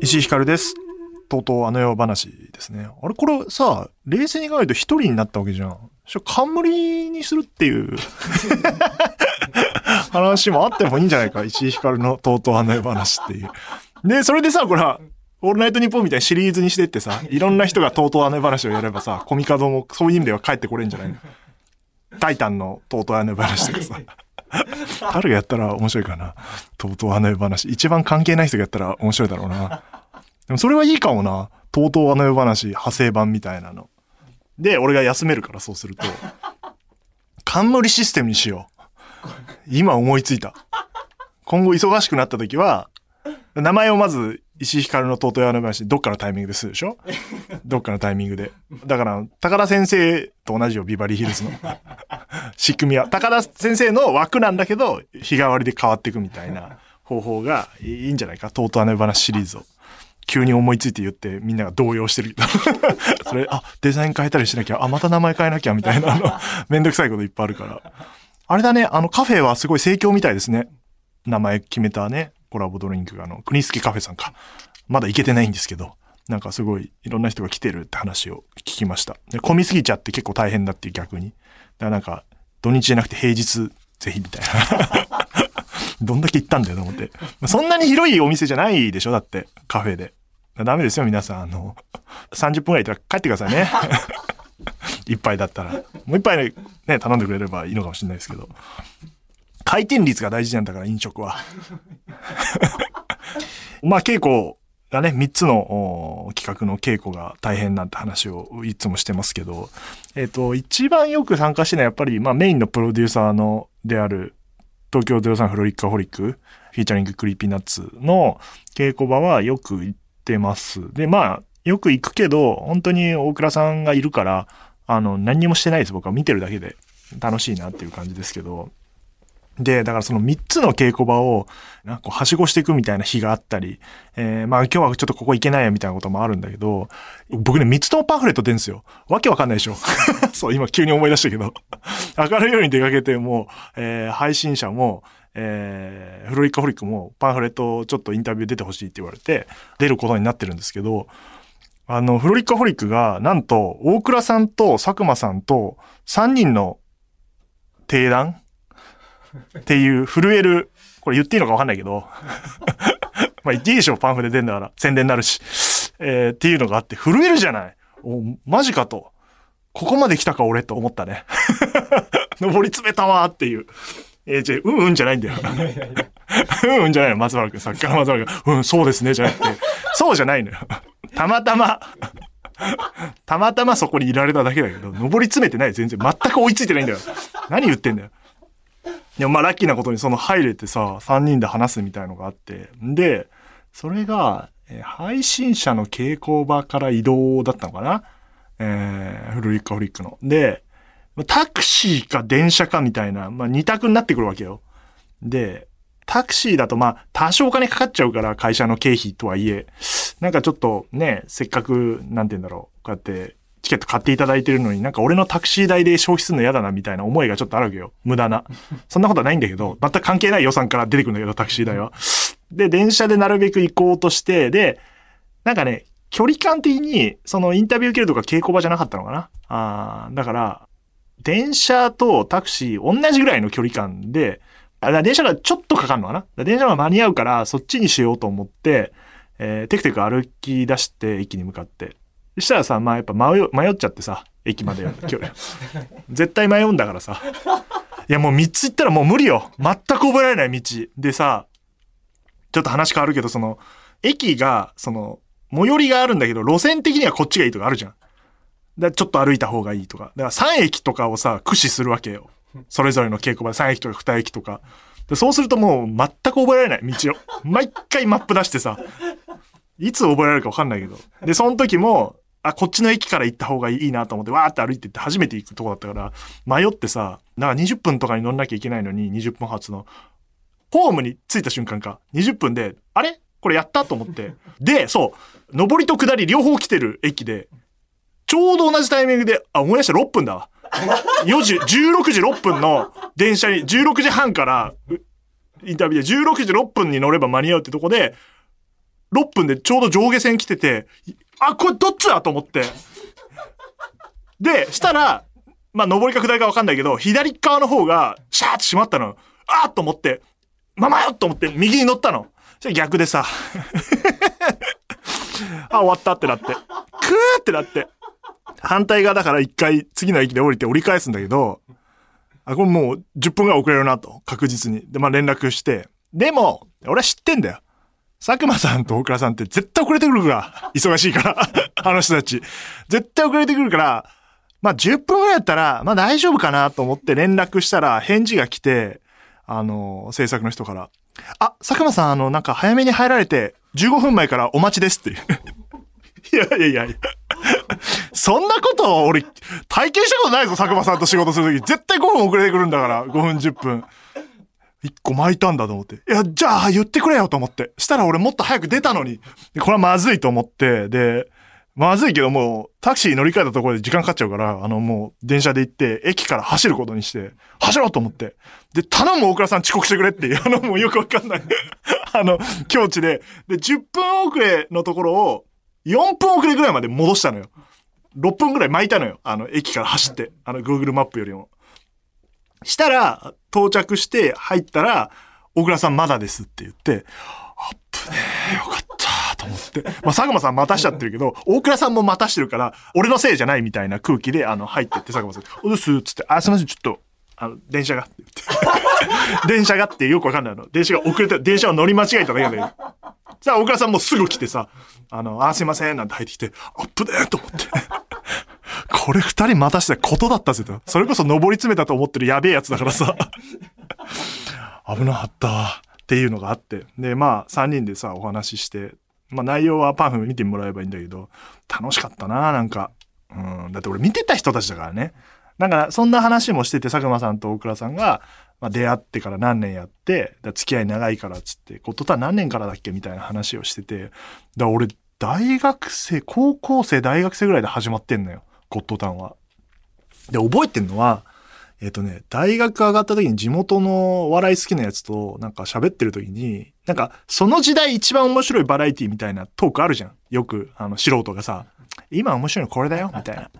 石井ひかるです。とうとうあの世話ですね。あれこれさ、冷静に考えると一人になったわけじゃん。し冠にするっていう 話もあってもいいんじゃないか。石井ひかるのとうとうあの世話っていう。で、それでさ、これは、オールナイトニッポンみたいなシリーズにしてってさ、いろんな人がとうとうあの世話をやればさ、コミカドもそういう意味では帰ってこれんじゃないの？タイタンのとうとうあの世話とかさ。誰がやったら面白いかな。とうとうあの世話。一番関係ない人がやったら面白いだろうな。でもそれはいいかもな。とうとうあの世話、派生版みたいなの。で、俺が休めるからそうすると、冠システムにしよう。今思いついた。今後忙しくなった時は、名前をまず、石井ひかるのとうとうあの話、どっかのタイミングでするでしょ？どっかのタイミングで。だから、高田先生と同じよ、ビバリーヒルズの。仕組みは。高田先生の枠なんだけど、日替わりで変わっていくみたいな方法がいいんじゃないか？とうとうあの話シリーズを。急に思いついて言ってみんなが動揺してるけど。それ、あ、デザイン変えたりしなきゃ、あ、また名前変えなきゃみたいな、あの、めんどくさいこといっぱいあるから。あれだね、あのカフェはすごい盛況みたいですね。名前決めたね、コラボドリンクが、あの、国助カフェさんか。まだ行けてないんですけど、なんかすごいいろんな人が来てるって話を聞きました。で、混みすぎちゃって結構大変だっていう逆に。だからなんか、土日じゃなくて平日ぜひみたいな。どんだけ行ったんだよと思って。そんなに広いお店じゃないでしょだって、カフェで。ダメですよ、皆さん。あの、30分ぐらいいたら帰ってくださいね。一杯だったら。もう一杯ね、頼んでくれればいいのかもしれないですけど。回転率が大事なんだから、飲食は。まあ、稽古がね、3つの企画の稽古が大変なんて話をいつもしてますけど、えっ、ー、と、一番よく参加してるのはやっぱり、まあ、メインのプロデューサーの、である、東京03 FROLIC A HOLIC、featuring Creepy Nuts の稽古場はよく行ってます。で、まあ、よく行くけど、本当に大倉さんがいるから、あの、何にもしてないです。僕は見てるだけで楽しいなっていう感じですけど。で、だからその3つの稽古場を、なんかはしごしていくみたいな日があったり、えー、まあ今日はちょっとここ行けないやみたいなこともあるんだけど、僕ね、3つともパンフレット出るんですよ。わけわかんないでしょ。そう、今急に思い出したけど。明るいように出かけても、えー、配信者も、えー、フロリッカホリックもパンフレットちょっとインタビュー出てほしいって言われて、出ることになってるんですけど、あの、フロリッカホリックが、なんと、大倉さんと佐久間さんと3人の提談っていう震える、これ言っていいのかわかんないけど、まあ言っていいでしょ、パンフで出んだから。宣伝になるし。えー、っていうのがあって、震えるじゃない。お、マジかと。ここまで来たか俺と思ったね。登り詰めたわっていう。えー、じゃうんうんじゃないんだよ。うんうんじゃないの、松原君。さっきから松原君。うん、そうですね、じゃなくて。そうじゃないのよ。たまたま、たまたまそこにいられただけだけど、登り詰めてない。全然。全く追いついてないんだよ。何言ってんだよ。でもまあラッキーなことにその入れてさ、3人で話すみたいのがあって。で、それが、えー、配信者の稽古場から移動だったのかな？えー、フルリッカフリックの。で、タクシーか電車かみたいな、まあ二択になってくるわけよ。で、タクシーだとまあ多少お金かかっちゃうから会社の経費とはいえ、なんかちょっとね、せっかく、なんて言うんだろう、こうやってチケット買っていただいてるのになんか俺のタクシー代で消費するの嫌だなみたいな思いがちょっとあるわけよ。無駄な。そんなことはないんだけど、全く関係ない予算から出てくるんだけど、タクシー代は。で、電車でなるべく行こうとして、で、なんかね、距離感的に、そのインタビュー受けるとか稽古場じゃなかったのかなあだから、電車とタクシー同じぐらいの距離感で、あ電車がちょっとかかるのかな電車が間に合うからそっちにしようと思って、えー、テクテク歩き出して駅に向かって。そしたらさ、まあやっぱ迷迷っちゃってさ、駅まで距離。絶対迷うんだからさ。いやもう3つ行ったらもう無理よ。全く覚えられない道。でさ、ちょっと話変わるけど、その、駅が、その、最寄りがあるんだけど、路線的にはこっちがいいとかあるじゃん。だちょっと歩いた方がいいとか。だから3駅とかをさ、駆使するわけよ。それぞれの稽古場で3駅とか2駅とか。でそうするともう全く覚えられない道を。毎回マップ出してさ、いつ覚えられるか分かんないけど。で、その時も、あ、こっちの駅から行った方がいいなと思って、わーって歩いてって初めて行くとこだったから、迷ってさ、なんか20分とかに乗んなきゃいけないのに、20分発の。ホームに着いた瞬間か、20分で、あれ？これやったと思って。で、そう、上りと下り両方来てる駅で、ちょうど同じタイミングで、あ、思い出した6分だわ。4時、16時6分の電車に、16時半から、インタビューで16時6分に乗れば間に合うってとこで、6分でちょうど上下線来てて、あ、これどっちだと思って。で、したら、まあ、上りか下りかわかんないけど、左側の方が、シャーって閉まったの。あーと思って、ママよと思って右に乗ったの。じゃ逆でさ、あ、終わったってなって、クーってなって、反対側だから一回次の駅で降りて折り返すんだけど、あ、これもう10分ぐらい遅れるなと、確実に。で、まあ連絡して。でも、俺は知ってんだよ。佐久間さんと大倉さんって絶対遅れてくるから、忙しいから、あの人たち。絶対遅れてくるから、まあ10分ぐらいだったら、まあ大丈夫かなと思って連絡したら返事が来て、あの、制作の人から、あ、佐久間さん、あの、なんか早めに入られて、15分前からお待ちですっていう。いやいやいやいや。そんなこと俺、体験したことないぞ、佐久間さんと仕事するとき。絶対5分遅れてくるんだから、5分10分。1個巻いたんだと思って。いや、じゃあ言ってくれよと思って。したら俺もっと早く出たのに。これはまずいと思って、で、まずいけどもう、タクシー乗り換えたところで時間かかっちゃうから、あのもう、電車で行って、駅から走ることにして、走ろうと思って。で、頼む大倉さん遅刻してくれっていう、あのもうよくわかんない。あの、境地で。で、10分遅れのところを、4分遅れぐらいまで戻したのよ。6分ぐらい巻いたのよ。あの、駅から走って。あの、Google マップよりも。したら、到着して入ったら、大倉さんまだですって言って、あっぶねえ、よかったと思って。まあ、佐久間さん待たしちゃってるけど、大倉さんも待たしてるから、俺のせいじゃないみたいな空気で、あの、入ってって佐久間さん、おですっつって、あ、すいません、ちょっと、あの、電車がって言って。電車がってよくわかんないの。電車が遅れて、電車を乗り間違えただけだよ。さあ、大倉さんもすぐ来てさ、あの、あ、すいません、なんて入ってきて、アップねーと思って。これ二人待たしたことだったぜと。それこそ登り詰めたと思ってるやべえやつだからさ。危なかった。っていうのがあって。で、まあ、三人でさ、お話しして、まあ内容はパンフ見てもらえばいいんだけど、楽しかったな、なんか。うん。だって俺見てた人たちだからね。なんか、そんな話もしてて、佐久間さんと大倉さんが、まあ、出会ってから何年やって、だ付き合い長いからっつって、ゴッドタン何年からだっけみたいな話をしてて、だ俺、大学生、高校生、大学生ぐらいで始まってんのよ。ゴッドタンは。で、覚えてんのは、えっ、とね、大学上がった時に地元のお笑い好きなやつとなんか喋ってる時に、なんかその時代一番面白いバラエティみたいなトークあるじゃん。よく、あの、素人がさ、今面白いのこれだよ、みたいな。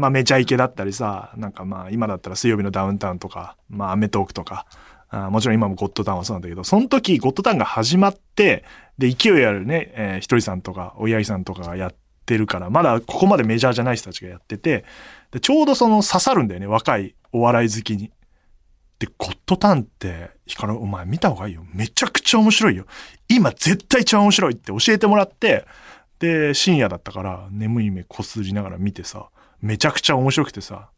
まあ、めちゃイケだったりさ、なんかまあ、今だったら水曜日のダウンタウンとか、まあ、アメトークとか、あもちろん今もゴッドタウンはそうなんだけど、その時、ゴッドタウンが始まって、で、勢いあるね、えーひとりさんとか、おやいさんとかがやってるから、まだここまでメジャーじゃない人たちがやってて、で、ちょうどその刺さるんだよね、若いお笑い好きに。で、ゴッドタンって、ヒカル、お前見た方がいいよ。めちゃくちゃ面白いよ。今絶対一番面白いって教えてもらって、で、深夜だったから、眠い目こすりながら見てさ、めちゃくちゃ面白くてさ、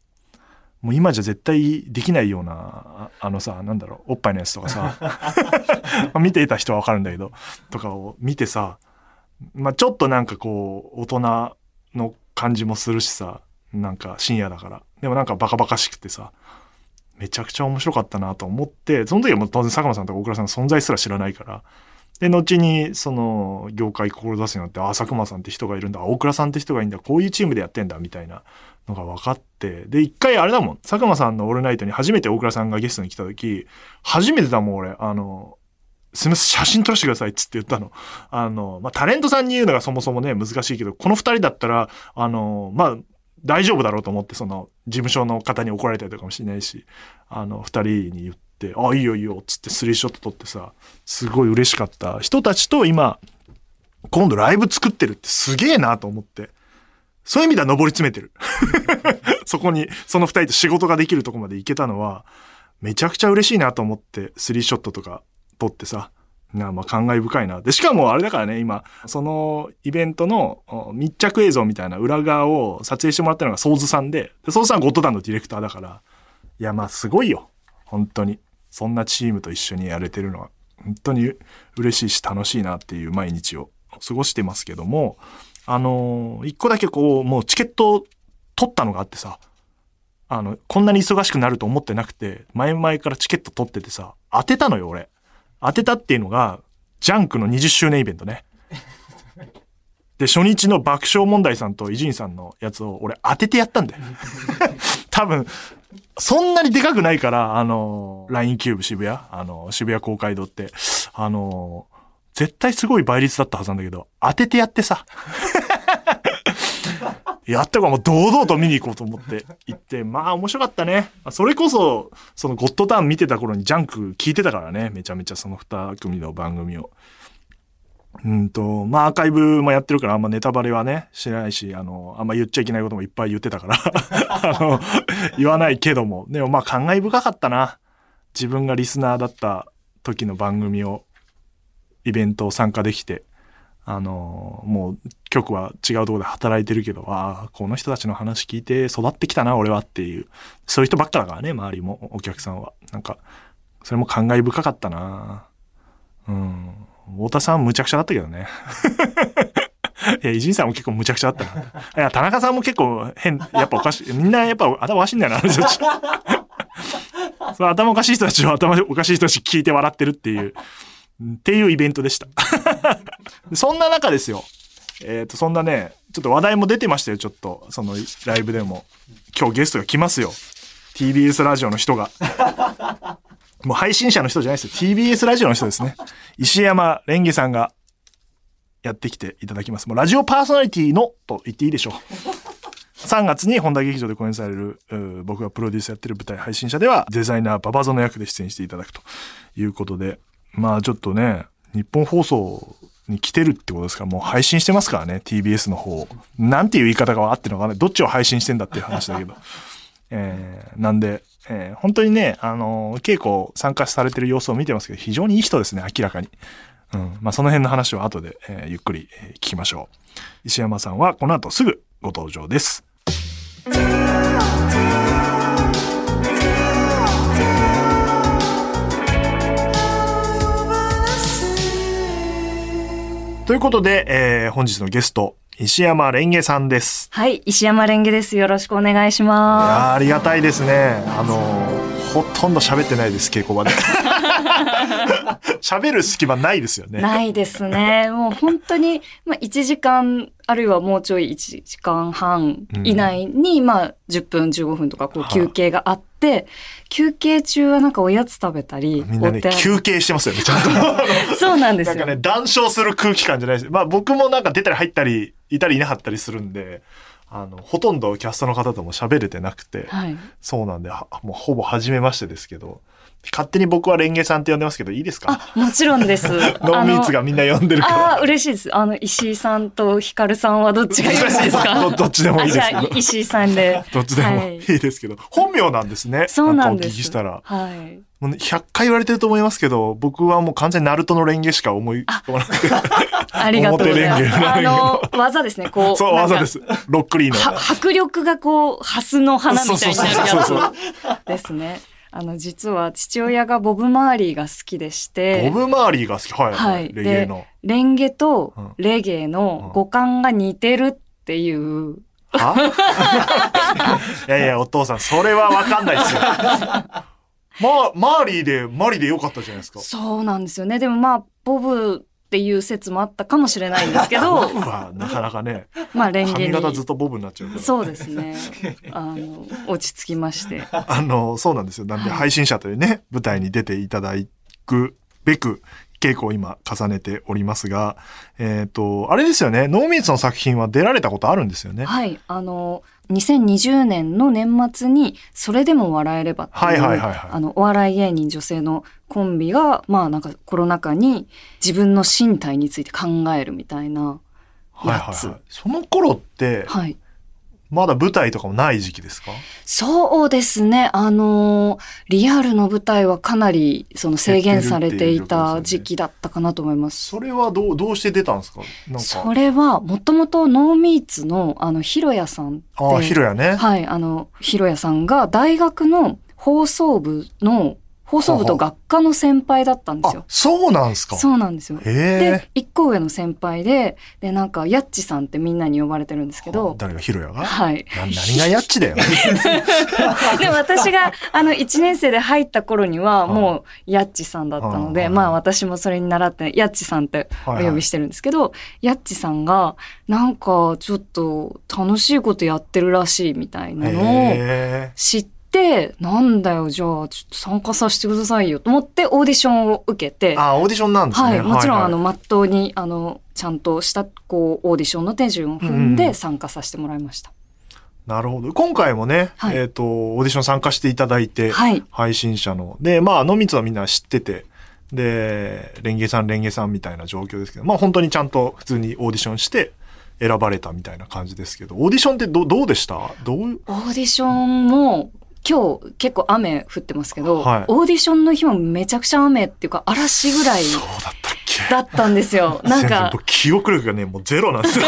もう今じゃ絶対できないような、ああのさ、なんだろう、おっぱいのやつとかさ、見ていた人はわかるんだけど、とかを見てさ、まあちょっとなんかこう、大人の感じもするしさ、なんか深夜だから。でもなんかバカバカしくてさ、めちゃくちゃ面白かったなと思って、その時はもう当然佐久間さんとか大倉さんの存在すら知らないから、で、後に、その、業界志すようになって、あ、佐久間さんって人がいるんだ、大倉さんって人がいるんだ、こういうチームでやってんだ、みたいな。のが分かって、で、一回あれだもん、佐久間さんのオールナイトに初めて大倉さんがゲストに来た時、初めてだもん、俺、あの、すみません、写真撮らせてくださいっつって言ったの。あの、まあ、タレントさんに言うのがそもそもね、難しいけど、この二人だったら、あの、まあ、大丈夫だろうと思って、その、事務所の方に怒られたりとかもしれないし、あの、二人に言って、あ、いいよいいよ、っつってスリーショット撮ってさ、すごい嬉しかった人たちと今、今度ライブ作ってるってすげえなと思って。そういう意味では登り詰めてる。そこに、その二人と仕事ができるとこまで行けたのは、めちゃくちゃ嬉しいなと思って、スリーショットとか撮ってさ、なまあ感慨深いな。で、しかもあれだからね、今、そのイベントの密着映像みたいな裏側を撮影してもらったのがソーズさんで、でソーズさんはゴッドタンのディレクターだから、いや、まあすごいよ。本当に。そんなチームと一緒にやれてるのは、本当に嬉しいし楽しいなっていう毎日を過ごしてますけども、あのー一個だけこう、もうチケット取ったのがあってさ、あの、こんなに忙しくなると思ってなくて、前々からチケット取っててさ、当てたのよ、俺。当てたっていうのが、ジャンクの20周年イベントね。で、初日の爆笑問題さんと伊集院さんのやつを俺当ててやったんだよ。多分、そんなにでかくないから、あの、LINE キューブ渋谷あの、渋谷公会堂って、あの、絶対すごい倍率だったはずなんだけど、当ててやってさ。やったからも堂々と見に行こうと思って行って、まあ面白かったね。それこそ、そのゴッドタウン見てた頃にジャンク聞いてたからね。めちゃめちゃその二組の番組を。うんと、まあアーカイブもやってるからあんまネタバレはね、しないし、あの、あんま言っちゃいけないこともいっぱい言ってたから、あの、言わないけども、でもまあ感慨深かったな。自分がリスナーだった時の番組を、イベントを参加できて、あの、もう局は違うところで働いてるけど、ああ、この人たちの話聞いて育ってきたな、俺はっていう、そういう人ばっかだからね、周りも、お客さんは。なんか、それも感慨深かったな。うん。太田さんむちゃくちゃだったけどね。いや、伊集院さんも結構むちゃくちゃだったな。いや、田中さんも結構変、やっぱおかしい。みんなやっぱ頭おかしいんだよな、あの人たち。その頭おかしい人たちは頭おかしい人たち聞いて笑ってるっていう、っていうイベントでした。そんな中ですよ。えっ、と、そんなね、ちょっと話題も出てましたよ、ちょっと。そのライブでも。今日ゲストが来ますよ。TBS ラジオの人が。もう配信者の人じゃないですよ。TBS ラジオの人ですね。石山レンゲさんがやってきていただきます。もうラジオパーソナリティのと言っていいでしょう。3月に本田劇場で公演される、僕がプロデュースやってる舞台配信者ではデザイナーババゾの役で出演していただくということで、まあちょっとね、日本放送に来てるってことですから、もう配信してますからね、TBS の方。なんていう言い方があってるのかなどっちを配信してんだっていう話だけど。えー、なんで、えー本当にね、あのー稽古参加されてる様子を見てますけど、非常にいい人ですね、明らかに。うん。まあ、その辺の話を後で、えーゆっくり、聞きましょう。石山さんはこの後すぐご登場です。ということで、えー本日のゲスト、石山レンゲさんです。はい、石山レンゲです。よろしくお願いしいやーまありがたいですね。あのーほとんど喋ってないです、稽古場で。喋る隙間ないですよす。ね。ないですね。もう本当に、まあ、1時間、あるいはもうちょい1時間半以内に、まあ、10分、15分とか、こう、はい休憩があって、休憩中はなんかおやつ食べたり、みんなね休憩してますよね、ちゃんと。そうなんですよ。なんかね、談笑する空気感じゃないです。まあ僕もなんか出たり入ったり、いたりいなかったりするんで、あの、ほとんどキャストの方とも喋れてなくて、はい。そうなんで、はもうほぼ初めましてですけど、勝手に僕はレンゲさんって呼んでますけど、いいですか？あ、もちろんです。ノーミーツがみんな呼んでるから。あ嬉しいです。あの、石井さんとヒカルさんはどっちがよろしいですか？ど どっちでもいいです石井さんで。どっちでもはいいいですけど、本名なんですね。そうなんです。かお聞きしたら。はい。もうね100回言われてると思いますけど、僕はもう完全にナルトのレンゲしか思い浮かばなくて。ありがとうございます。表レンゲあの、技ですね、こう。そう、技です。ロックリーの。は迫力がこう、ハスの花みたいになるやつですね。あの、実は父親がボブ・マーリーが好きでして、ボブ・マーリーが好き？はい、は。はいいレゲエの。レンゲとうんレゲエの五感が似てるっていう、は？いやいや、お父さん、それはわかんないですよ。ま、マーリーで、マリでよかったじゃないですか。そうなんですよね。でもまあ、ボブっていう説もあったかもしれないんですけどボ、ブはなかなかね、まあ、レンゲに。髪型ずっとボブになっちゃう。そうですね。あの、落ち着きまして。あの、そうなんですよ。なんで、配信者というね、舞台に出ていただくべく、稽古を今重ねておりますが、えっ、と、あれですよね、ノーミーツの作品は出られたことあるんですよね。はい。あの、2020年の年末に、それでも笑えればっていう、はいはいはいはいあの、お笑い芸人女性のコンビが、まあなんかコロナ禍に自分の身体について考えるみたいな、はいはいやつはい。その頃って、はい。まだ舞台とかもない時期ですか？そうですね。あのリアルの舞台はかなり、その制限されていた時期だったかなと思います。それはどう、どうして出たんですか？なんそか。れは、もともとノーミーツの、あの、ヒロヤさんって。ああ、ヒロヤね。はい、あの、ひろやさんが大学の放送部の放送部と学科の先輩だったんですよ。そうなんですか。そうなんですよ。で、一個上の先輩で、で、なんか、やっちさんってみんなに呼ばれてるんですけど、誰が？ヒロヤが？はい。な何がやっちだよ。で、私が、あの、1年生で入った頃には、もう、やっちさんだったので、まあ、私もそれに習って、やっちさんってお呼びしてるんですけど、やっちさんが、なんか、ちょっと、楽しいことやってるらしいみたいなのをへ知って、なんだよ、じゃあ、ちょっと参加させてくださいよと思って、オーディションを受けて、ーあ、オーディションなんですね。はい、もちろん、はいあの、まっとうに、あの、ちゃんとした、こう、オーディションの手順を踏んうんで参加させてもらいました。なるほど。今回もね、はいえっ、と、オーディション参加していただいて、はい。配信者の。で、まあ、野光はみんな知ってて、で、レンゲさん、レンゲさんみたいな状況ですけど、まあ本当にちゃんと普通にオーディションして選ばれたみたいな感じですけど、オーディションってどどうでした？どう？オーディションも、今日結構雨降ってますけど、はいオーディションの日もめちゃくちゃ雨っていうか嵐ぐらいそうだったっけ？だったんですよ。なんか、僕記憶力がね、もうゼロなんですよ。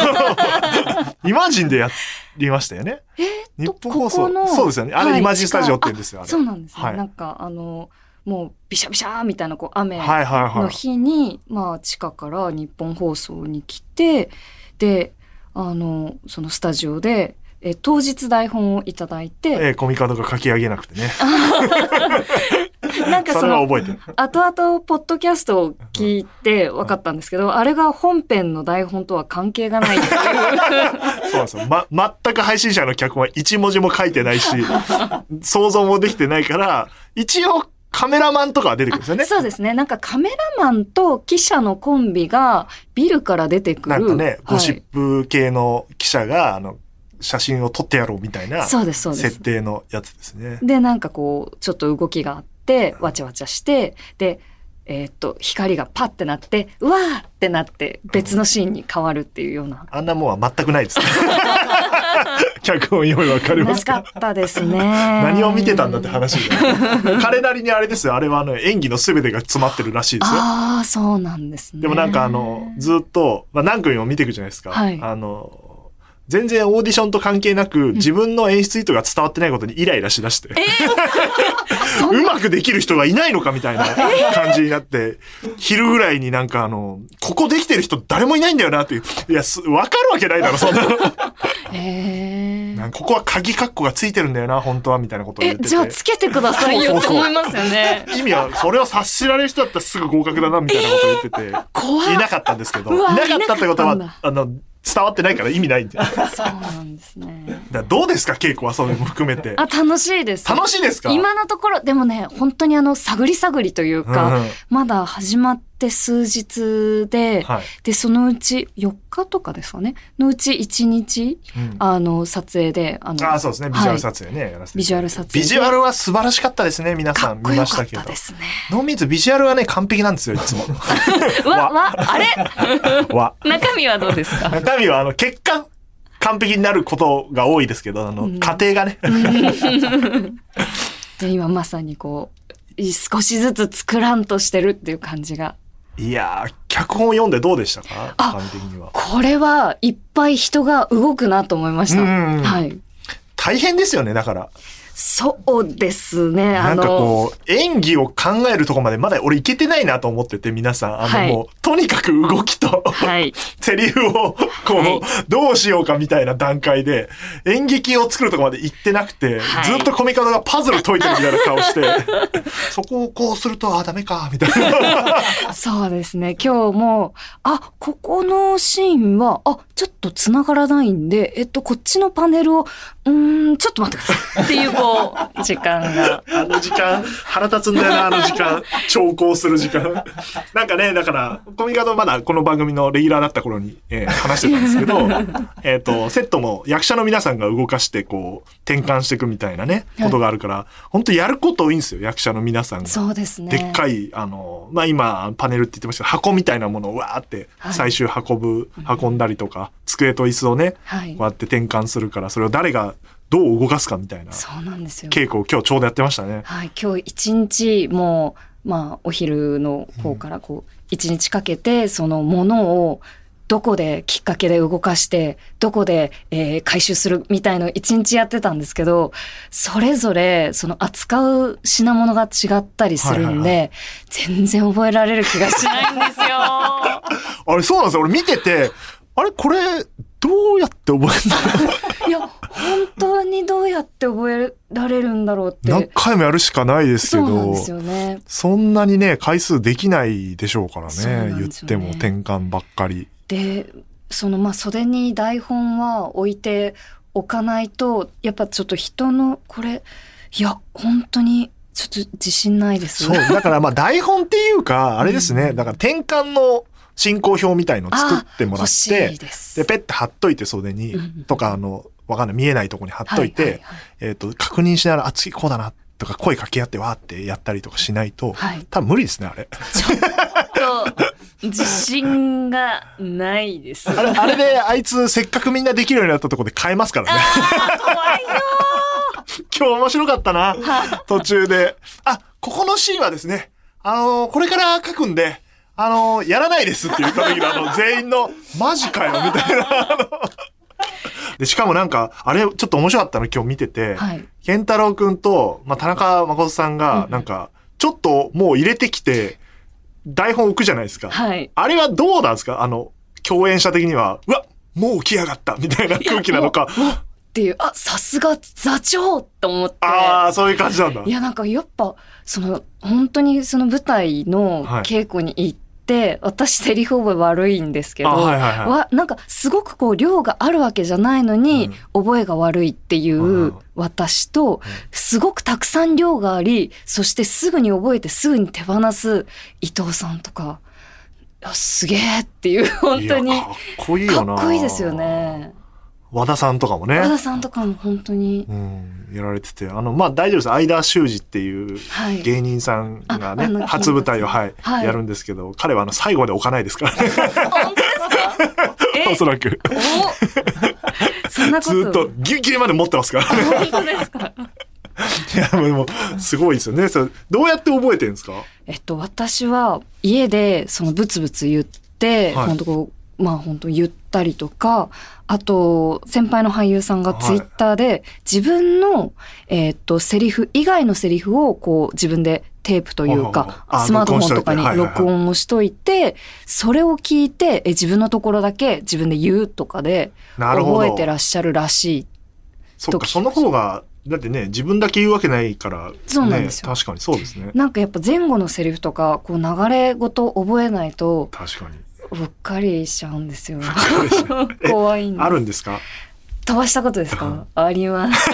イマジンでやりましたよね。え？ー日本放送の、そうですよねあれはいイマジンスタジオって言うんですよそうなんですね。はいなんか、あの、もうビシャビシャーみたいなこう雨はいはいはい。の日に、まあ、地下から日本放送に来て、で、あの、そのスタジオで、え当日台本をいただいて、えー、コミカドが書き上げなくてね。なんかその。後々、ポッドキャストを聞いて分かったんですけど、あれが本編の台本とは関係がないっていう。そうなんですよ。ま、全く配信者の脚本は一文字も書いてないし、想像もできてないから、一応カメラマンとかは出てくるんですよね。そうですね。なんかカメラマンと記者のコンビがビルから出てくる。なんかね、ゴシはいップ系の記者が、あの、写真を撮ってやろうみたいな。設定のやつですね。で、なんかこう、ちょっと動きがあって、わちゃわちゃして、で、えーっと、光がパッてなって、うわーってなって、別のシーンに変わるっていうような。あんなもんは全くないですね。脚本用意わかりますか？なかったですね。何を見てたんだって話で。彼なりにあれですよ。あれはあの演技の全てが詰まってるらしいですよ。ああ、そうなんですね。でもなんかあの、ずっと、まあ、何組も見ていくじゃないですか。はいあの、全然オーディションと関係なく、自分の演出意図が伝わってないことにイライラしだして。うまくできる人がいないのかみたいな感じになって、昼ぐらいになんかあの、ここできてる人誰もいないんだよなっていう。いや、すわかるわけないだろ、そんなの。へ なんかここは鍵カッコがついてるんだよな、本当は、みたいなことを言え、ってて。じゃあつけてくださいよって思いますよね。意味は、それを察しられる人だったらすぐ合格だな、みたいなことを言ってて。怖いいなかったんですけど、いなかったってことはあの、伝わってないから意味ないんで。そうなんですね。らどうですか、稽古はそういうのも含めて。あ、楽しいです。楽しいですか？今のところ、でもね、本当にあの、探り探りというか、うんうんまだ始まって数日で、はい。で、そのうち4日とかですかね、のうち1日、うんあの、撮影で、あの、ああ、そうですね。ビジュアル撮影ね、やらせてビジュアル撮影でビジュアルは素晴らしかったですね、皆さん見ましたけど。ですね。ノーミーツビジュアルはね、完璧なんですよ、いつも。わ、わ、あれ？は。中身はどうですか？中身は、あの、結果、完璧になることが多いですけど、あの、うん過程がね。で今まさにこう、少しずつ作らんとしてるっていう感じが。いやー、脚本を読んでどうでしたか？あ感的には。これはいっぱい人が動くなと思いました。うんはい。大変ですよね、だから。そうですね。あなんかの、こう、演技を考えるとこまでまだ俺いけてないなと思ってて、皆さん。あの、はいもう、とにかく動きと、はい。セリフを、こう、はいどうしようかみたいな段階で、演劇を作るとこまで行ってなくて、はいずっとコミカドがパズル解いてるみたいな顔して、そこをこうすると、あ、ダメか、みたいな。そうですね。今日も、あ、ここのシーンは、あ、ちょっと繋がらないんで、えっと、こっちのパネルを、うーん、ちょっと待ってください。っていう、こう、時間が。あの時間、腹立つんだよな、あの時間。調校する時間。なんかね、だから、コミカドまだこの番組のレギュラーだった頃に、えー話してたんですけど、えっと、セットも役者の皆さんが動かして、こう、転換していくみたいなね、ことがあるから、本当やること多いんですよ、役者の皆さんが。そうですね。でっかい、あの、まあ、今、パネルって言ってましたけど、箱みたいなものをわーって、はい最終運ぶ、運んだりとか、机と椅子をね、はいこう。やって転換するから、それを誰がどう動かすかみたいなそうなんですよ。稽古を今日ちょうどやってましたね。はい、今日一日もう、まあ、お昼の方からこう、一日かけて、そのものを、どこできっかけで動かして、どこで、えー回収するみたいのを一日やってたんですけど、それぞれその扱う品物が違ったりするんで、はいはい全然覚えられる気がしないんですよ。あれ、そうなんですよ。俺見てて、あれ、これ、どうやって覚えるんだろいや、本当にどうやって覚えられるんだろうっう何て。回もやるしかないですけどそうなんで、すよね。そんなにね、回数できないでしょうからそうなね。言っても転換ばっかり。で、そのまあ袖に台本は置いておかないと、やっぱちょっと人のこれ、いや、本当にちょっと自信ないです。そう。だからまあ台本っていうか、あれですね。だから転換の進行表みたいの作ってもらって。で、ペッて貼っといて袖にうん、とか、あの、わかんない、見えないとこに貼っといて、はいはいえっと、確認しながら、あ、次こうだな、とか声掛け合ってわーってやったりとかしないと、はい。はい多分無理ですね、あれ。と、自信がないです。あれ、あれで、あいつ、せっかくみんなできるようになったところで変えますからね。怖いよ今日面白かったな。途中で。あ、ここのシーンはですね、あのこれから書くんで、あのやらないですって言った時のあの、全員の、マジかよ、みたいな。で、しかもなんか、あれ、ちょっと面白かったの今日見てて、はい。健太郎くんと、まあ、田中誠さんがう、んなんか、ちょっともう入れてきて、台本置くじゃないですか。はい。あれはどうなんですか？あの、共演者的には、うわもう起きやがったみたいな空気なのか。っていう、あ、さすが座長と思って。ああ、そういう感じなんだい。や、なんかやっぱ、その、本当にその舞台のはい稽古に行って、私セリフ覚え悪いんですけど、あはいはいはいわなんかすごくこう量があるわけじゃないのに、覚えが悪いっていうんう私と、すごくたくさん量があり、そしてすぐに覚えてすぐに手放す伊藤さんとか、あすげえっていう、本当に。かっこいいかよな。っこいいですよ。ね。和田さんとかもね。和田さんとかも本当に。うん、やられてて。あの、まあ、大丈夫です。相田修二っていうはい。芸人さんがね、の初舞台を、はい、はいやるんですけど、彼はあの、最後まで置かないですからね。本当ですか？え？おそらく。お？そんなこと。ずっとギリギリまで持ってますから。本当ですか？いや、でも、すごいですよね。それどうやって覚えてるんですか？えっと、私は家でそのブツブツ言って、はい本当こう、まあ本当言ったりとか、あと、先輩の俳優さんがはいツイッターで自分の、えっと、セリフ以外のセリフをこう自分でテープというかは、あスマートフォンとかに録音をしといて、それを聞いて、え自分のところだけ自分で言うとかで。覚えてらっしゃるらしい。そっか、その方が、だってね、自分だけ言うわけないから、そうなんですよね、確かにそうですね。なんかやっぱ前後のセリフとか、こう流れごと覚えないと、確かに。うっかりしちゃうんですよ。怖いんです。あるんですか？飛ばしたことですか？あります。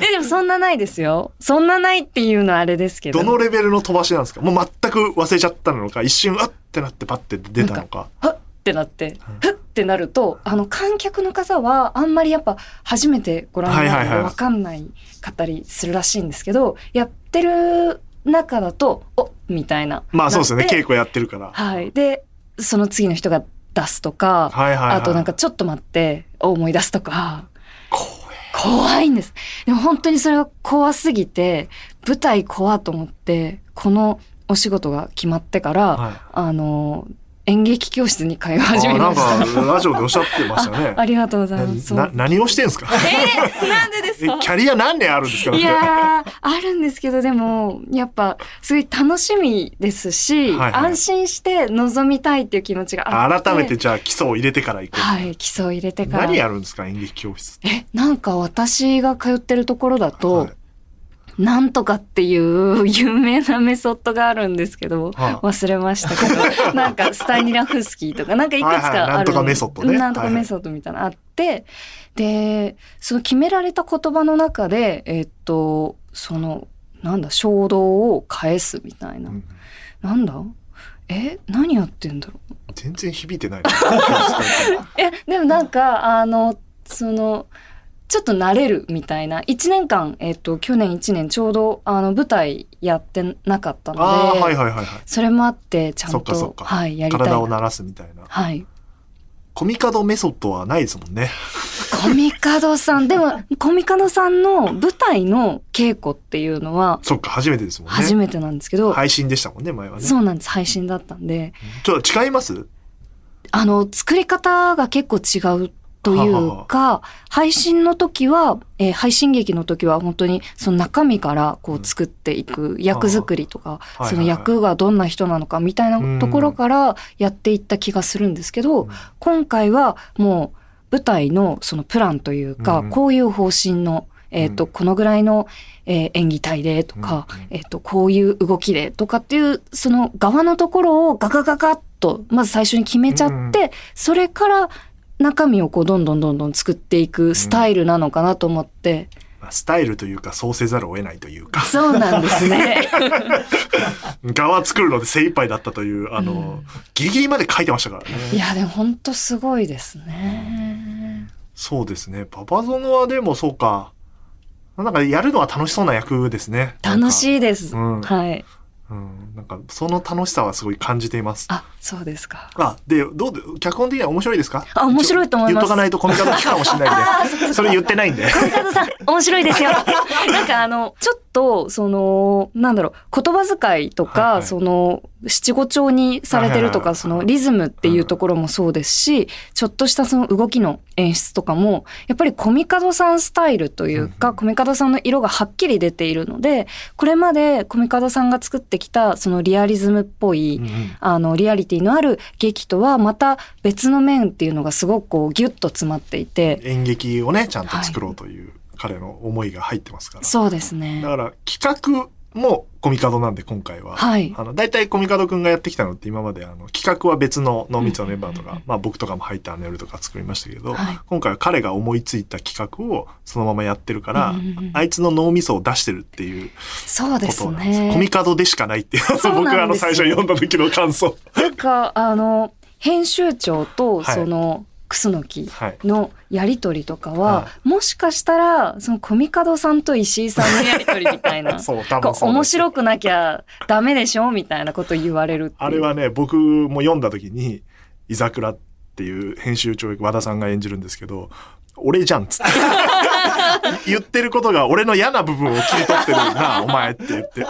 え、でもそんなないですよ。そんなないっていうのはあれですけど。どのレベルの飛ばしなんですか？もう全く忘れちゃったのか、一瞬、あってなってパッて出たのか？はっってなって、ふっってなると、あの観客の方はあんまりやっぱ初めてご覧になるのわかんないかったりするらしいんですけど、やってる中だと、おみたいな。まあそうですよね、稽古やってるから。はい。で、その次の人が出すとか、はいはいはい。あとなんかちょっと待って思い出すとか、怖怖いんです。でも本当にそれが怖すぎて、舞台怖と思って、このお仕事が決まってから、はいあの、演劇教室に通い始めました。か、ラジオでおっしゃってましたねあ。ありがとうございます。な何をしてんすか？えーなんでですえかキャリア何年あるんですか？いやー、あるんですけど、でも、やっぱ、すごい楽しみですし、はいはい安心して臨みたいっていう気持ちがあって。改めてじゃあ基礎を入れてから行こう。はい、基礎を入れてから。何やるんですか？演劇教室。え、なんか私が通ってるところだと、はいなんとかっていう有名なメソッドがあるんですけど、はい忘れましたけど、なんかスタニラフスキーとか、なんかいくつかあるはいはいなんとかメソッドね。なんとかメソッドみたいなのあって、で、その決められた言葉の中で、えっと、その、なんだ、衝動を返すみたいな。うん。なんだ？え何やってんだろう？全然響いてない。え、でもなんか、あの、その、ちょっと慣れるみたいな。1年間、えっ、と、去年1年ちょうど、あの、舞台やってなかったので、はいはいはいはい。それもあって、ちゃんと、そっかそっかはい、やりたいな。体を慣らすみたいな。はい。コミカドメソッドはないですもんね。コミカドさん、でも、コミカドさんの舞台の稽古っていうのは、そっか、初めてですもんね。初めてなんですけど、配信でしたもんね、前はね。そうなんです。配信だったんで、ちょっと違います？あの、作り方が結構違うというか、配信の時は、えー配信劇の時は本当にその中身からこう作っていく役作りとか、はいその役がどんな人なのかみたいなところからやっていった気がするんですけど、今回はもう舞台のそのプランというか、うんこういう方針の、えっ、と、うん。このぐらいの、えー演技体でとか、えっ、と、こういう動きでとかっていう、その側のところをガガガガッと、まず最初に決めちゃって、それから中身をこう、どんどんどんどん作っていくスタイルなのかなと思って、まあスタイルというかそうせざるを得ないというか。そうなんですね。側作るので精一杯だったというあの、うん。ギリギリまで書いてましたからね。いや、でも本当すごいですね。そうですね。パパゾノはでもそうか。なんかやるのは楽しそうな役ですね。楽い、しいです。うん。はい。うん、なんかその楽しさはすごい感じています。あ、そうですか。あでどうで脚本的には面白いですか？あ面白いと思います。言っとかないとコミカド聞くかもしれないんで。それ言ってないんで。コミカドさん、面白いですよ。なんかあの、ちょっと、その、なんだろう、言葉遣いとか、はいはい。その、七五調にされてるとか、はいはいはい。そのリズムっていうところもそうですし、ちょっとしたその動きの演出とかも、やっぱりコミカドさんスタイルというか、うんコミカドさんの色がはっきり出ているので、これまでコミカドさんが作ってきた、そのリアリズムっぽい、あの、リアリティのある劇とはまた別の面っていうのがすごくこうギュッと詰まっていて、演劇をねちゃんと作ろうという彼の思いが入ってますから、そうですねだ。から企画もコミカドなんで今回は、はい。あの大体コミカドくんがやってきたのって今まであの企画は別の濃密のメンバーとか、まあ僕とかも入ったネルとか作りましたけど、はい今回は彼が思いついた企画をそのままやってるから、あいつの脳みそを出してるっていうそうです。ね。コミカドでしかないっていう僕があの最初読んだ時の感想。なんか、あの、編集長と、はいその、クスノキはい。のやりとりとかは、はもしかしたら、そのコミカドさんと石井さんの やりとりみたいな。そう、多こう分面白くなきゃダメでしょみたいなこと言われるあれはね、僕も読んだ時に、居桜っていう編集長役和田さんが演じるんですけど、俺じゃんっつって。言ってることが俺の嫌な部分を切り取ってるな、お前って言って。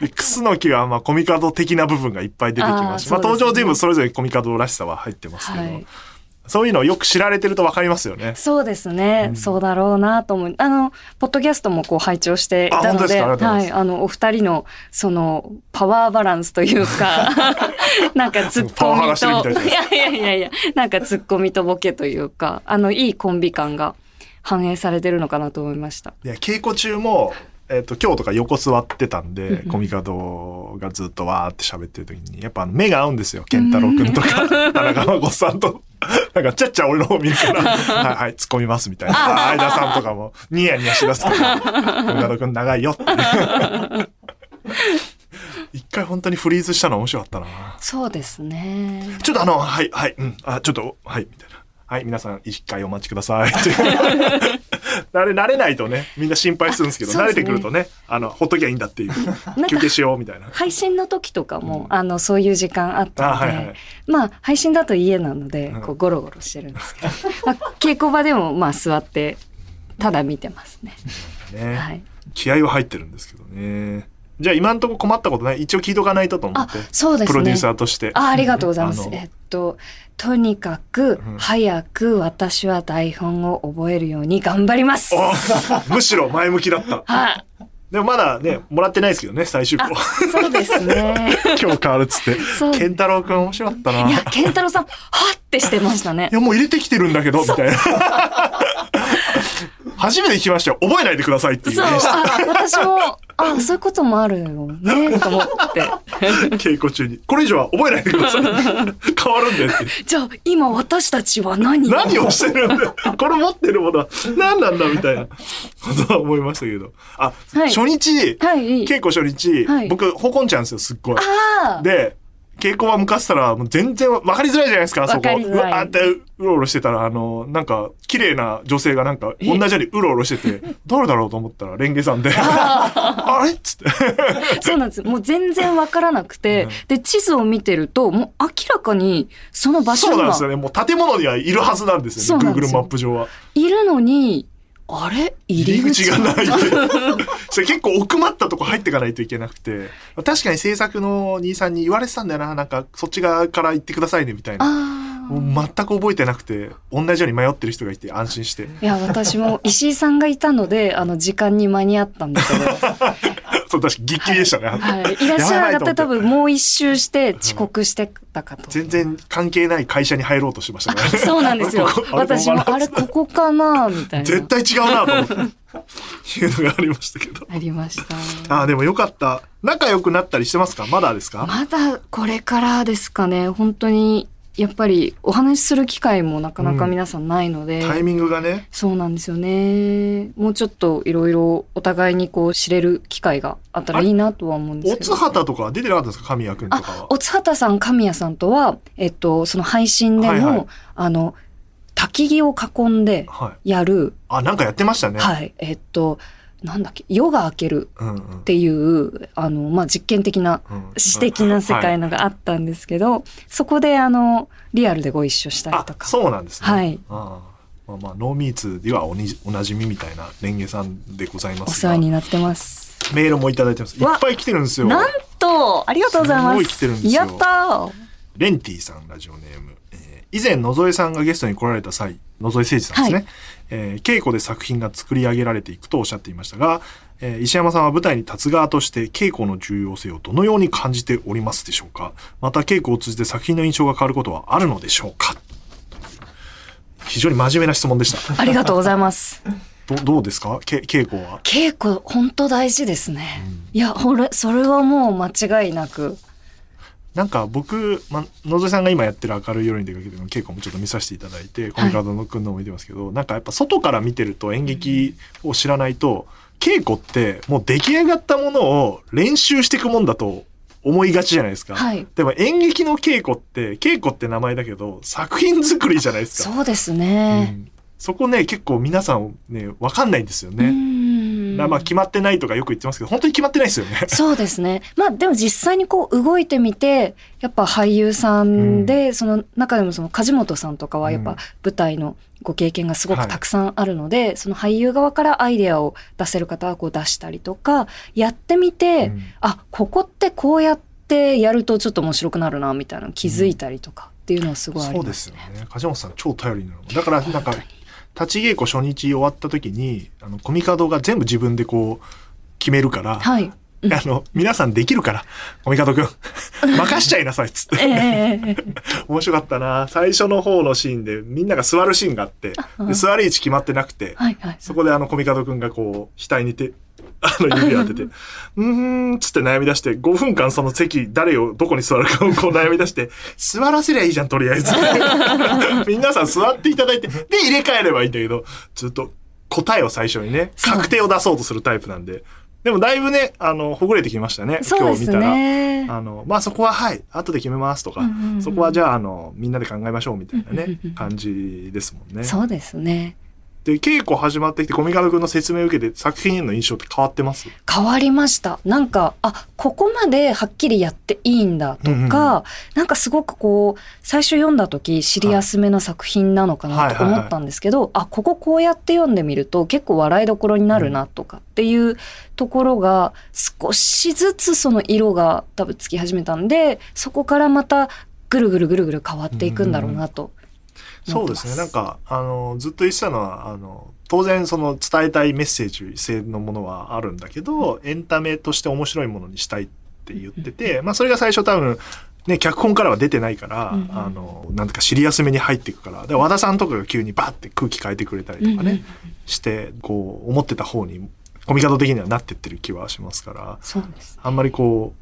でクスノキはまあコミカド的な部分がいっぱい出てきますし、まあすね登場人物それぞれコミカドらしさは入ってますけど、はいそういうのをよく知られてるとわかりますよね。そうですね、うんそうだろうなと思う。あの、ポッドキャストもこう拝聴していたので、はいい、あの、お二人の、その、パワーバランスというか、なんかツッコミと、たいいやいやいやいや、なんかツッコミとボケというか、あの、いいコンビ感が反映されてるのかなと思いました。いや稽古中も、えっと今日とか横座ってたんで、コミカドがずっとわーって喋ってる時にやっぱ目が合うんですよ健太郎くんとか田中真子さんと。なんかちゃっちゃ俺の方見るから、はいはい、突っ込みますみたいな。あ相田さんとかもニヤニヤしだすから、コミカドくん長いよって。一回本当にフリーズしたの面白かったな。そうですね。ちょっとあの、はい、はい、うん、あ、ちょっと、はい、みたいな。はい、皆さん一回お待ちください。慣れ、慣れないとね、みんな心配するんですけど、慣れてくるとね、あの、ほっときゃいいんだっていう。休憩しよう、みたいな。配信の時とかも、うんあの、そういう時間あったので、あはいはいまあ、配信だと家なのでうん、こう、ゴロゴロしてるんですけど、まあ、稽古場でも、まあ、座って、ただ見てますね。ね、はい。気合は入ってるんですけどね。じゃあ今んとこ困ったことない？一応聞いとかないとと思あって。、そうですね。プロデューサーとして。あありがとうございますえっと、とにかくうん、早く私は台本を覚えるように頑張ります。おむしろ前向きだった。はい。でもまだね、もらってないですけどね、最終あ稿。、そうですね。今日変わるっつって。そう。健太郎くん面白かったな。いや、健太郎さん、はってしてましたねい。や、もう入れてきてるんだけど、みたいな。初めて聞きましたよ。覚えないでくださいっていうそう、私も、あ、そういうこともあるよね、と思って。稽古中に。これ以上は覚えないでください。変わるんでって。じゃあ、今私たちは何を？何をしてるんだ これ持ってるものは何なんだみたいなことは思いましたけど。あ、はい初日、はい。稽古初日、はい僕、ほこんちゃんですよ、すっごい。で、稽古場向かってたら、もう全然わかりづらいじゃないですか、そこ。うわーってうろうろしてたら、あの、なんか、綺麗な女性がなんか、同じようにうろうろしてて、誰だろうと思ったら、レンゲさんで、あ れ？っつって。そうなんです。もう全然わからなくて、で、地図を見てると、もう明らかに、その場所にはそうなんですよね。もう建物にはいるはずなんですよね、Google よマップ上は。いるのに、あれ？入り口がないって。それ結構奥まったとこ入っていかないといけなくて。確かに制作の兄さんに言われてたんだよな。なんか、そっち側から行ってくださいね、みたいな。もう全く覚えてなくて同じように迷ってる人がいて安心していや、私も石井さんがいたので、あの、時間に間に合ったんだけど、そう確かにぎっきりでしたね、はい。いらっしゃらなかったら多分もう一周して遅刻してたかと。全然関係ない会社に入ろうとしてましたねそうなんですよ。私も、あれ、ここかなみたいな。絶対違うなと思っていうのがありましたけどありました。ああでもよかった仲良くなったりしてますか？まだですか？まだこれからですかね。本当に、やっぱりお話しする機会もなかなか皆さんないので。タイミングがね。そうなんですよね。もうちょっといろいろお互いにこう知れる機会があったらいいなとは思うんですおけど。つはたとか出てなかったですか神谷くんとかあは、おつはたさん、神谷さんとは、えっと、その配信でも、はいはい。あの、焚き木を囲んではい。やる、あなんかやってましたね。はい、えっと、なんだっけ、夜が明けるうんうん。っていう、あの、まあ、実験的な、うん。詩的な世界のがあったんですけど、そこであの、リアルでご一緒したりあとか。そうなんですね。はい。ああ。まあまあノーミーツではおにおなじみみたいなレンゲさんでございまおすが。世話になってます。メールもいただいてます。いっわぱい来てるんですよ。なんと、ありがとうございます。すごい来てるんですよ。やったー。レンティさんラジオネーム、えー以前野添さんがゲストに来られた際野添誠司さんですね、はい。えー稽古で作品が作り上げられていくとおっしゃっていましたが、えー石山さんは舞台に立つ側として稽古の重要性をどのように感じておりますでしょうか？また稽古を通じて作品の印象が変わることはあるのでしょうか？非常に真面目な質問でした。ありがとうございます。どどうですか？け稽古は。稽古、本当大事ですね。いや、ほれ、それはもう間違いなく。なんか僕、ま、野添さんが今やってる明るい夜に出かけての稽古もちょっと見させていただいて、コミカドのくんのも見てますけど、なんかやっぱ外から見てると演劇を知らないと、稽古ってもう出来上がったものを練習していくもんだと思いがちじゃないですか。はい。でも演劇の稽古って、稽古って名前だけど、作品作りじゃないですか。そうですうね。んそこね、結構皆さんね、わかんないんですようね。んだからまあ決まってないとかよく言ってますけど、本当に決まってないですよね。そうですね。まあでも実際にこう動いてみて、やっぱ俳優さんで、その中でもその梶本さんとかはやっぱうん舞台のご経験がすごくたくさんあるので、その俳優側からアイデアを出せる方はこう出したりとか、やってみて、うんあ、ここってこうやってやるとちょっと面白くなるな、みたいなの気づいたりとかっていうのはすごいありそうでますすね。よね。梶本さん超頼りになる。だからなんか、立ち稽古初日終わった時に、あの、コミカドが全部自分でこう、決めるから、はい。あの、皆さんできるから、コミカドくん、任しちゃいなさいっつって。ええ面白かったな最初の方のシーンでみんなが座るシーンがあって、で座る位置決まってなくて、はいはい。そこであのコミカドくんがこう、額に手、あの指を当てて、うーんっつって悩み出して、5分間その席、誰をどこに座るかをこう悩み出して、座らせりゃいいじゃん、とりあえず。皆さん座っていただいて、で入れ替えればいいんだけど、ずっと答えを最初にね、確定を出そうとするタイプなんで。でもだいぶね、あの、ほぐれてきましたね。今日見たら。ね。あの、まあ、そこははい、後で決めますとか、そこはじゃあ、あの、みんなで考えましょうみたいなねうん、感じですもんね。そうですね。で、稽古始まってきて、コミカド君の説明を受けて、作品への印象って変わってます？変わりました。なんか、あ、ここまではっきりやっていいんだとか、うんうんなんかすごくこう、最初読んだ時シリアスめな作品なのかなと思ったんですけど、あ、こここうやって読んでみると結構笑いどころになるなとかっていうところが少しずつその色が多分つき始めたんで、そこからまたぐるぐるぐるぐる変わっていくんだろうなと思ってます。そうですね。なんか、あの、ずっと言ってたのは、あの、当然その伝えたいメッセージ性のものはあるんだけど、エンタメとして面白いものにしたいって言ってて、まあそれが最初多分、ね、脚本からは出てないから、うんうんあの、なんとかシリアスめに入っていくから、で、和田さんとかが急にバッて空気変えてくれたりとかね、うんうんして、こう、思ってた方に、コミカド的にはなってってる気はしますから、そうです。あんまりこ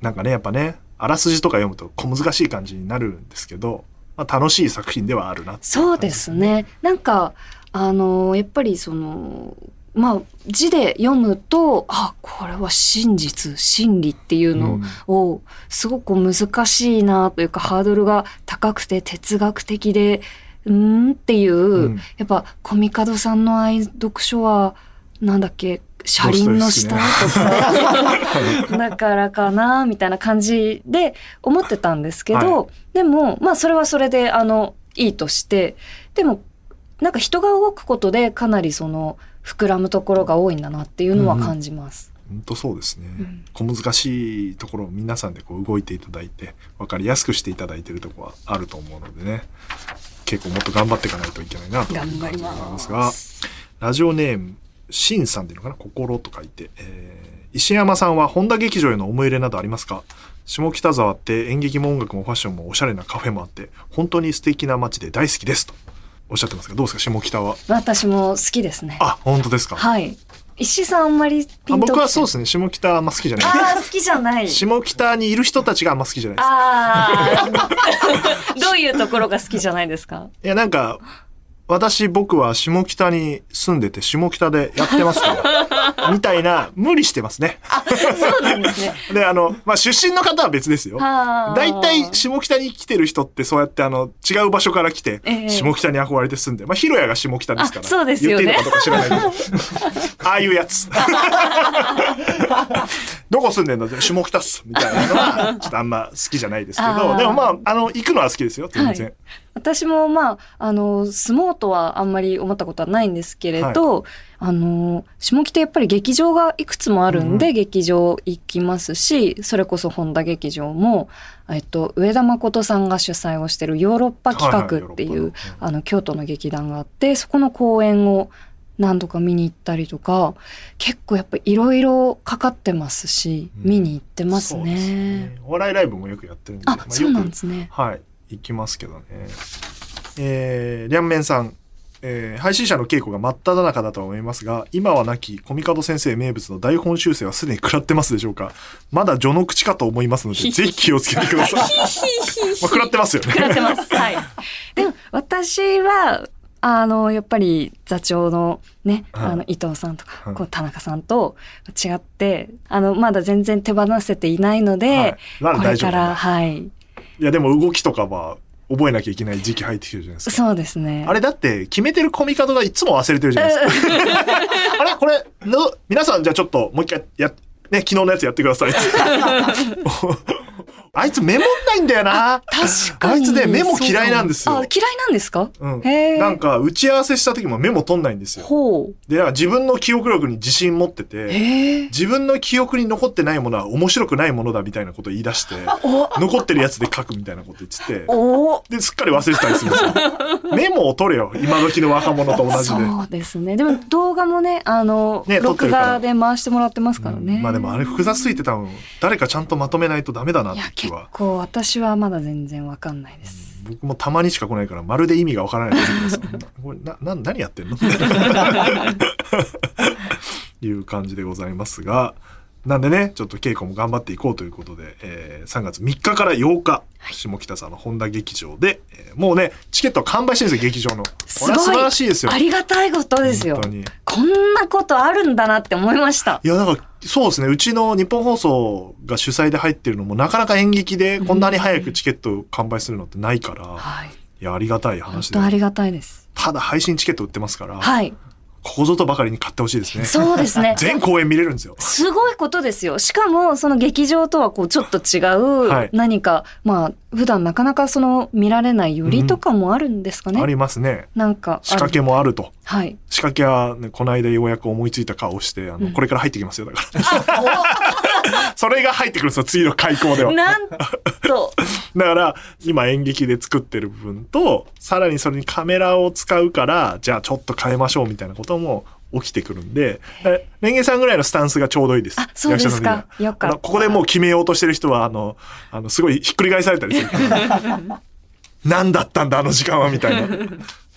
う、なんかね、やっぱね、あらすじとか読むと小難しい感じになるんですけど、まあ、楽しい作品ではあるなっていそうですね。なんか、あの、やっぱりその、まあ、字で読むと、あ、これは真実、真理っていうのを、すごく難しいなというか、ハードルが高くて哲学的で、うーんっていう、うん。やっぱ、コミカドさんの愛読書は、なんだっけ、車輪の下とか、だからかな、みたいな感じで思ってたんですけど、はでも、まあそれはそれで、あの、いいとして、でも、なんか人が動くことでかなりその、膨らむところが多いんだなっていうのは感じます。本当そうですね、ん。小難しいところを皆さんでこう動いていただいて分かりやすくしていただいているところはあると思うのでね。結構もっと頑張っていかないといけないなと思いまます。がラジオネームしんさんでいいのかな？心と書いて、えー石山さんは本田劇場への思い入れなどありますか？下北沢って演劇も音楽もファッションもおしゃれなカフェもあって本当に素敵な街で大好きですとおっしゃってますがどうですか？下北は私も好きですね。あ本当ですか、はい。石井さんあんまりピあンと僕はそうですね。ね下北あんま好きじゃないああ、好きじゃない。下北にいる人たちがあんま好きじゃないです。ああ。どういうところが好きじゃないですか？いや、なんか、私、僕は下北に住んでて、下北でやってますから、みたいな、無理してますね。そうなんですね。で、あの、まあ、出身の方は別ですよ。はあ大体、下北に来てる人って、そうやって、あの、違う場所から来て、ええ下北に憧れて住んで、まあ、広谷が下北ですから。あそうですよね言っていいのかどうか知らないけど。ああいうやつ。どこ住んでんだって下北っす。みたいなのは、ちょっとあんま好きじゃないですけあど、ー。でもまあ、あの、行くのは好きですよ、全然。はい。私もまあ、あの、住もうとはあんまり思ったことはないんですけれど、あの、下北やっぱり劇場がいくつもあるんで、うん。劇場行きますし、それこそ本田劇場も、えっと、上田誠さんが主催をしてるヨーロッパ企画っていう、はいはいあの、京都の劇団があって、そこの公演を何度か見に行ったりとか、結構やっぱいろいろかかってますし、うん見に行ってますそうですね。お笑いライブもよくやってるんで、あ、まそうなんよくですね。はい、行きますけどね。えー、りゃんめんさん。えー配信者の稽古が真っ只中だとは思いますが、今は亡きコミカド先生名物の台本修正はすでに食らってますでしょうか？まだ序の口かと思いますので、ぜひ気をつけてください。まあ、食らってますよね。食らってます。はい。でも、私は、あの、やっぱり座長のね、はいあの、伊藤さんとか、はいこう田中さんと違って、あの、まだ全然手放せていないので、はいこれから、はい。いや、でも動きとかは覚えなきゃいけない時期入ってきてるじゃないですか。そうですね。あれだって決めてるコミカドがいつも忘れてるじゃないですか。あれ？これ？の、皆さんじゃあちょっともう一回や、ね、昨日のやつやってください。あいつメモんないんだよな。確かに。あいつねメモ嫌いなんですよあ、嫌いなんですか？うん。なんか打ち合わせした時もメモ取んないんですよ。ほう。で、なんか自分の記憶力に自信持ってて。自分の記憶に残ってないものは面白くないものだみたいなことを言い出して、残ってるやつで書くみたいなこと言ってて。で、すっかり忘れてたりするんですよ。メモを取れよ。今時の若者と同じで。そうですね。でも動画もね、あの、ね録画で回してもらってますからね。うんまあでもあれ複雑すぎて多分誰かちゃんとまとめないとダメだなって気は。構私はまだ全然わかんないです。僕もたまにしか来ないからまるで意味がわからない時です。これなな何やってんの？いう感じでございますが。なんでね、ちょっと稽古も頑張っていこうということで、えー3月3日から8日、下北沢の本田劇場で、えーもうね、チケットは完売してるんですよ、劇場の。これは素晴らしいですよ。ありがたいことですよ本当。に。こんなことあるんだなって思いましたい。や、なんか、そうですね。うちの日本放送が主催で入ってるのも、なかなか演劇でこんなに早くチケット完売するのってないから、はい。いや、ありがたい本話で当。ありがたいです。ただ配信チケット売ってますから、はい。ここぞとばかりに買ってほしいですね。そうですね。全公演見れるんですよ。すごいことですよ。しかも、その劇場とはこう、ちょっと違はいう何か、まあ、普段なかなかその見られないよりとかもあるんですかね。ありますね。なんか。仕掛けもあると。はい。仕掛けは、ね、この間ようやく思いついた顔をして、あの、うんこれから入ってきますよ、だから。それが入ってくるんですよ、次の開講では。なんと、だから、今演劇で作ってる部分と、さらにそれにカメラを使うから、じゃあちょっと変えましょうみたいなことも起きてくるんで、えレンゲさんぐらいのスタンスがちょうどいいです。あそうですかよかここでもう決めようとしてる人は、あの、あの、すごいひっくり返されたりする。何だったんだ、あの時間は、みたいな。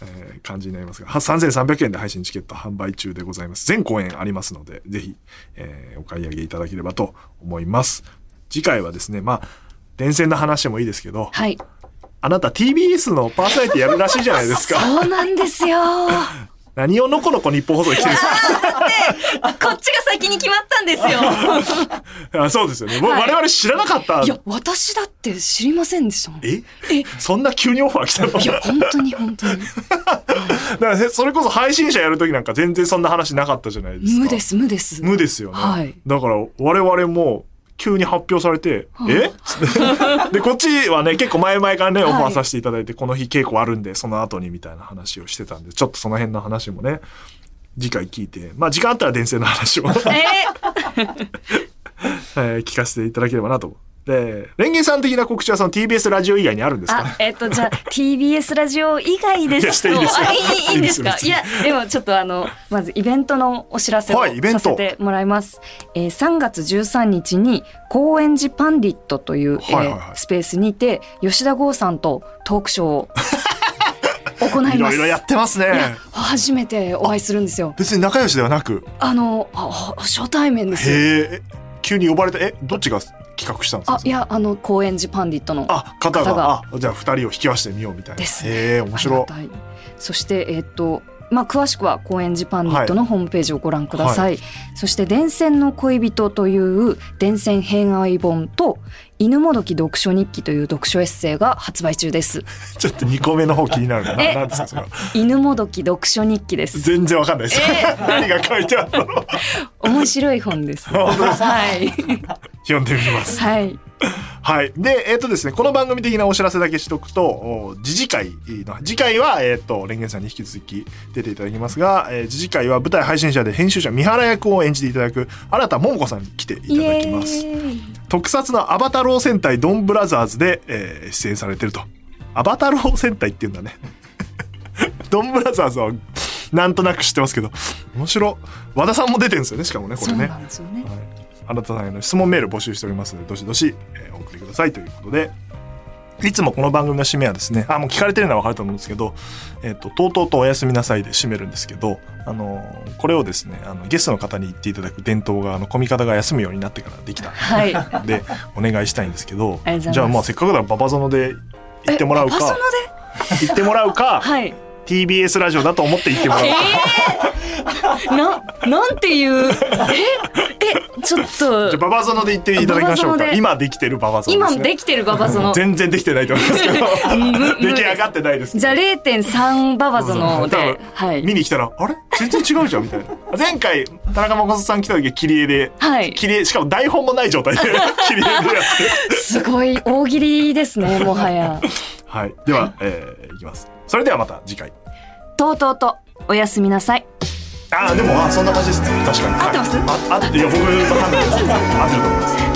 えー感じになりますが、は3300円で配信チケット販売中でございます。全公演ありますので、ぜひ、えーお買い上げいただければと思います。次回はですね、まあ、電線の話もいいですけど、はい。あなた TBS のパーソナリティやるらしいじゃないですか。そうなんですよ。何をのこのこ日本放送に来てるんですこっちが先に決まったんですよ。か あそうですよね。もうはい我々知らなかった。いや、私だって知りませんでしたもん。いえ？え？そんな急にオファー来たの？や、本当に本当に。だからねそれこそ配信者やるときなんか全然そんな話なかったじゃないですか。無です、無です。無ですよね。はいだから我々も急に発表されて、はい。え？つってで、こっちはね、結構前々からね、はい。オファーさせていただいて、この日稽古あるんで、その後にみたいな話をしてたんで、ちょっとその辺の話もね、次回聞いて、まあ時間あったら電線の話を、え？え ー聞かせていただければなと。で、レンゲさん的な告知はその TBS ラジオ以外にあるんですか？あ、えっ、と、じゃあ、TBS ラジオ以外ですと、いいいいいいいんですか？いや、でもちょっとあの、まずイベントのお知らせをはいイベント。させてもらいます。えー3月13日に、高円寺パンディットという、えーはいはいはい。スペースにて、吉田剛さんとトークショーを 行います。いろいろやってますね。初めてお会いするんですよ。別に仲良しではなく、あの、あ初対面です急に呼ばれて、え、どっちが？企画したんですか？あ、いや、あの、高円寺パンディットの。あ、方が、あ、じゃあ二人を引き合わせてみようみたいな。ですへえ、面白いそして、えっと、まあ、詳しくは高円寺パンディットのホームページをご覧ください。そして、電線の恋人という電線偏愛本と、犬もどき読書日記という読書エッセイが発売中です。ちょっと2個目の方気になるな。えなんですかそれは犬もどき読書日記です。全然わかんないです。何が書いてあるの面白い本です はい。読んでみます。はい。はい。で、えっ、とですね、この番組的なお知らせだけしとくと、お次次回の、次回は、えっ、と、レンゲンさんに引き続き出ていただきますが、えー次次回は舞台配信者で編集者三原役を演じていただく新田桃子さんに来ていただきます。特撮のアバタロー戦隊ドンブラザーズで、えー出演されてると。アバタロー戦隊って言うんだね。ドンブラザーズはなんとなく知ってますけど、面白。和田さんも出てるんですよね、しかもね、これね。そうなんですよね。はい、あなたさんへの質問メール募集しておりますのでどしどし、えーお送りください。ということでいつもこの番組の締めはですねあもう聞かれてるのは分かると思うんですけど「えー、ととうとうとおやすみなさい」で締めるんですけど、あのーこれをですねあのゲストの方に言っていただく伝統があのコミカドが休むようになってからできた。はい。のでお願いしたいんですけどじゃあまあせっかくだからババゾノで行ってもらうか。行ってもらうか、はい。TBS ラジオだと思って行ってもらうか。な、なんていう、え、え、ちょっとじゃあ、ババゾノで言っていただきましょうか。今できてるババゾノです、ね。今できてるババゾノ。全然できてないと思いますけど無出来上がってないですじゃあ0.3ババゾノ多分で、はい。見に来たらあれ？全然違うじゃんみたいな前回田中誠さん来た時は切り絵ではい。切り絵しかも台本もない状態で 切り絵でやってすごい大喜利ですね、もはや。はいでは、えーいきますそれではまた次回。とうとうと、おやすみなさい。ああでもあそんな感じですね。確かに。合ってます？ああいや僕わかんないです。合ってると思います